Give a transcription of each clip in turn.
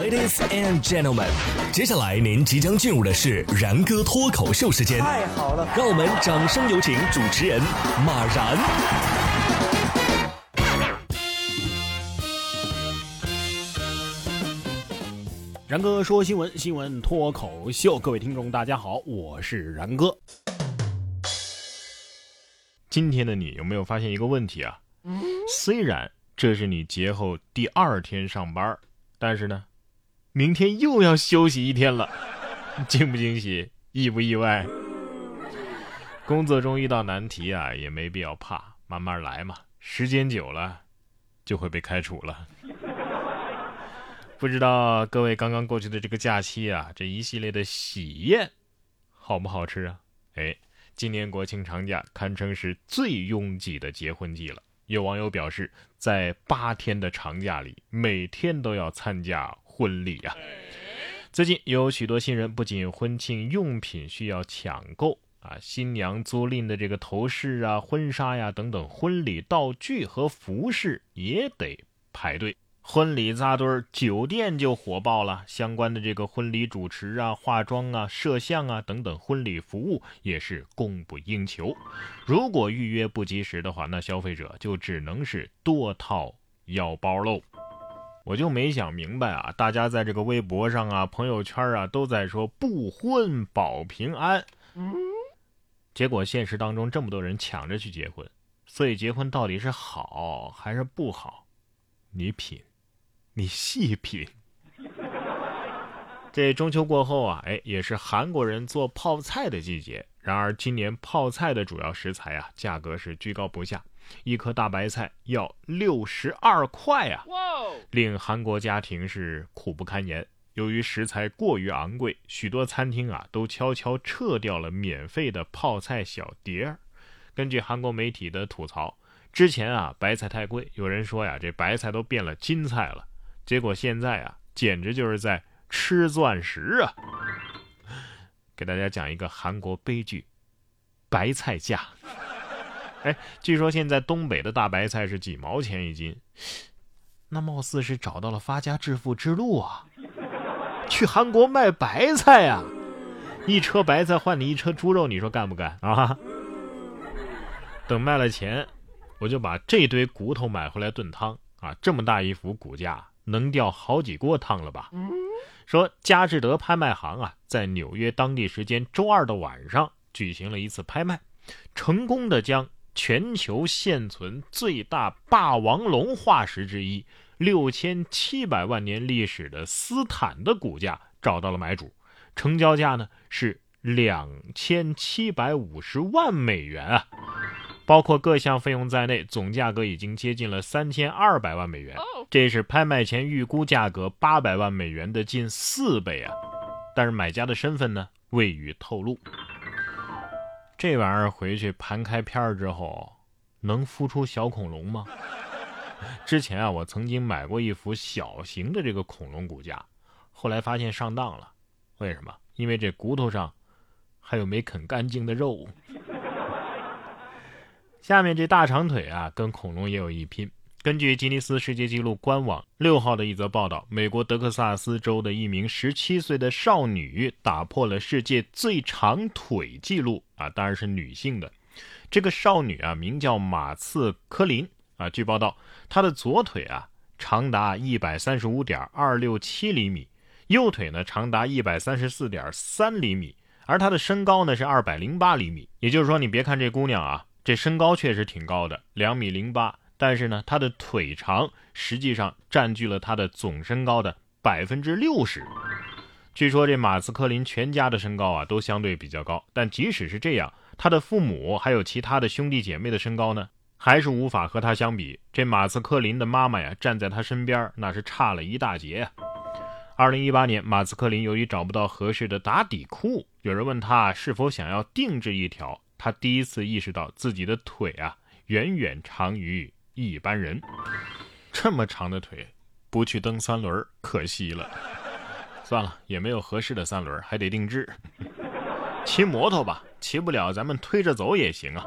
Ladies and gentlemen，接下来您即将进入的是然哥脱口秀时间。太好了，让我们掌声有请主持人马然。然哥说新闻，新闻脱口秀，各位听众大家好，我是然哥。今天的你有没有发现一个问题啊？虽然这是你节后第二天上班，但是呢，明天又要休息一天了，惊不惊喜，意不意外？工作中遇到难题啊，也没必要怕，慢慢来嘛。时间久了，就会被开除了。不知道各位刚刚过去的这个假期啊，这一系列的喜宴好不好吃啊？哎，今年国庆长假堪称是最拥挤的结婚季了。有网友表示，在八天的长假里，每天都要参加婚礼啊。最近有许多新人不仅婚庆用品需要抢购啊，新娘租赁的这个头饰啊、婚纱呀等等婚礼道具和服饰也得排队。婚礼扎堆儿，酒店就火爆了。相关的这个婚礼主持啊、化妆啊、摄像啊等等婚礼服务也是供不应求。如果预约不及时的话，那消费者就只能是多掏腰包喽。我就没想明白啊，大家在这个微博上啊、朋友圈啊都在说不婚保平安，结果现实当中这么多人抢着去结婚，所以结婚到底是好还是不好？你品。你细品，这中秋过后啊，哎，也是韩国人做泡菜的季节。然而今年泡菜的主要食材啊，价格是居高不下，一颗大白菜要六十二块啊，令韩国家庭是苦不堪言。由于食材过于昂贵，许多餐厅啊都悄悄撤掉了免费的泡菜小碟儿。根据韩国媒体的吐槽，之前啊白菜太贵，有人说呀这白菜都变了金菜了。结果现在啊，简直就是在吃钻石啊！给大家讲一个韩国悲剧：白菜价。哎，据说现在东北的大白菜是几毛钱一斤，那貌似是找到了发家致富之路啊！去韩国卖白菜啊，一车白菜换你一车猪肉，你说干不干啊？等卖了钱，我就把这堆骨头买回来炖汤啊！这么大一幅骨架。能吊好几锅汤了吧？说佳士得拍卖行啊，在纽约当地时间周二的晚上举行了一次拍卖，成功的将全球现存最大霸王龙化石之一、六千七百万年历史的斯坦的骨架找到了买主，成交价呢是两千七百五十万美元啊。包括各项费用在内，总价格已经接近了三千二百万美元，这是拍卖前预估价格八百万美元的近四倍啊！但是买家的身份呢，未予透露。这玩意儿回去盘开片儿之后，能孵出小恐龙吗？之前啊，我曾经买过一幅小型的这个恐龙骨架，后来发现上当了。为什么？因为这骨头上还有没啃干净的肉。下面这大长腿啊，跟恐龙也有一拼。根据吉尼斯世界纪录官网六号的一则报道，美国德克萨斯州的一名十七岁的少女打破了世界最长腿记录啊，当然是女性的。这个少女啊，名叫马刺科林啊。据报道，她的左腿啊长达一百三十五点二六七厘米，右腿呢长达一百三十四点三厘米，而她的身高呢是二百零八厘米。也就是说，你别看这姑娘啊。这身高确实挺高的，两米零八，但是呢，他的腿长实际上占据了他的总身高的百分之六十。据说这马斯克林全家的身高啊都相对比较高，但即使是这样，他的父母还有其他的兄弟姐妹的身高呢，还是无法和他相比。这马斯克林的妈妈呀，站在他身边那是差了一大截呀。二零一八年，马斯克林由于找不到合适的打底裤，有人问他是否想要定制一条。他第一次意识到自己的腿啊远远长于一般人，这么长的腿，不去蹬三轮可惜了。算了，也没有合适的三轮，还得定制。骑摩托吧，骑不了，咱们推着走也行啊。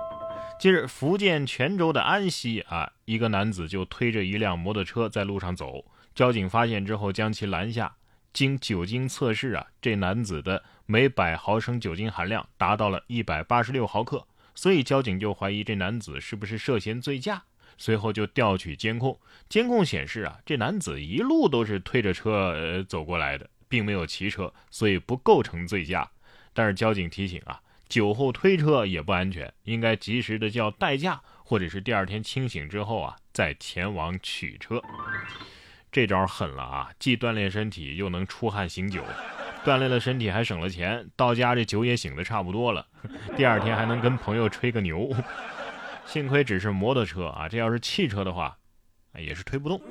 近日，福建泉州的安溪啊，一个男子就推着一辆摩托车在路上走，交警发现之后将其拦下，经酒精测试啊，这男子的每百毫升酒精含量达到了一百八十六毫克，所以交警就怀疑这男子是不是涉嫌醉驾。随后就调取监控，监控显示啊，这男子一路都是推着车走过来的，并没有骑车，所以不构成醉驾。但是交警提醒啊，酒后推车也不安全，应该及时的叫代驾，或者是第二天清醒之后啊再前往取车。这招狠了啊，既锻炼身体又能出汗醒酒，锻炼了身体还省了钱，到家这酒也醒的差不多了，第二天还能跟朋友吹个牛。幸亏只是摩托车啊，这要是汽车的话，也是推不动。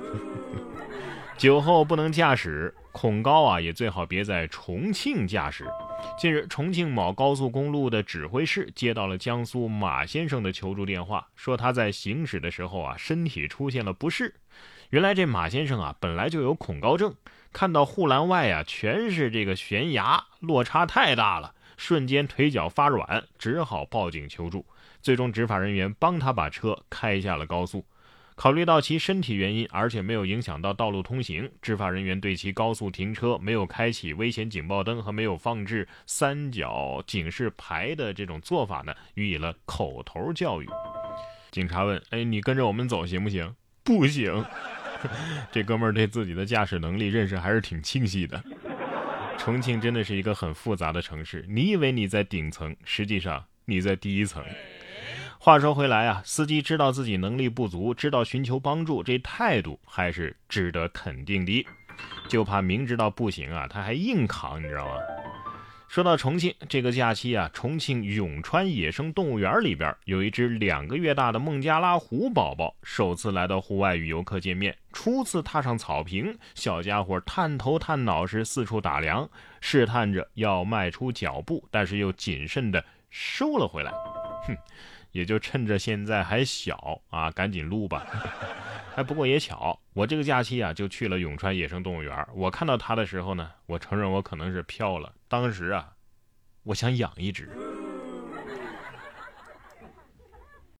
酒后不能驾驶，恐高啊，也最好别在重庆驾驶。近日，重庆某高速公路的指挥室接到了江苏马先生的求助电话，说他在行驶的时候啊，身体出现了不适。原来这马先生啊，本来就有恐高症，看到护栏外啊全是这个悬崖，落差太大了，瞬间腿脚发软，只好报警求助。最终，执法人员帮他把车开下了高速。考虑到其身体原因，而且没有影响到道路通行，执法人员对其高速停车、没有开启危险警报灯和没有放置三角警示牌的这种做法呢，予以了口头教育。警察问：“哎，你跟着我们走行不行？”“不行。” 这哥们儿对自己的驾驶能力认识还是挺清晰的。重庆真的是一个很复杂的城市，你以为你在顶层，实际上你在第一层。话说回来啊，司机知道自己能力不足，知道寻求帮助，这态度还是值得肯定的。就怕明知道不行啊，他还硬扛，你知道吗？说到重庆这个假期啊，重庆永川野生动物园里边有一只两个月大的孟加拉虎宝宝，首次来到户外与游客见面，初次踏上草坪，小家伙探头探脑时四处打量，试探着要迈出脚步，但是又谨慎地收了回来。哼。也就趁着现在还小啊，赶紧撸吧。哎，不过也巧，我这个假期啊就去了永川野生动物园。我看到它的时候呢，我承认我可能是飘了。当时啊，我想养一只。